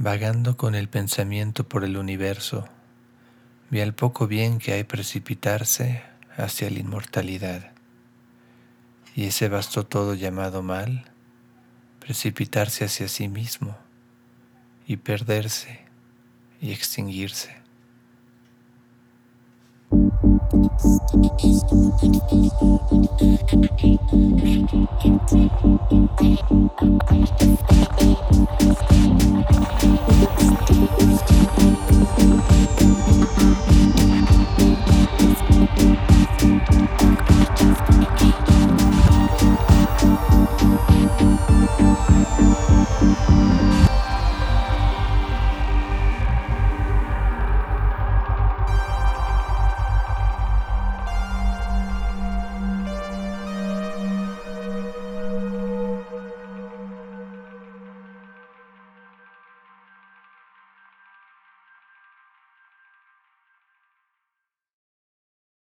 Vagando con el pensamiento por el universo, vi al poco bien que hay precipitarse hacia la inmortalidad. Y ese bastó todo llamado mal, precipitarse hacia sí mismo y perderse y extinguirse.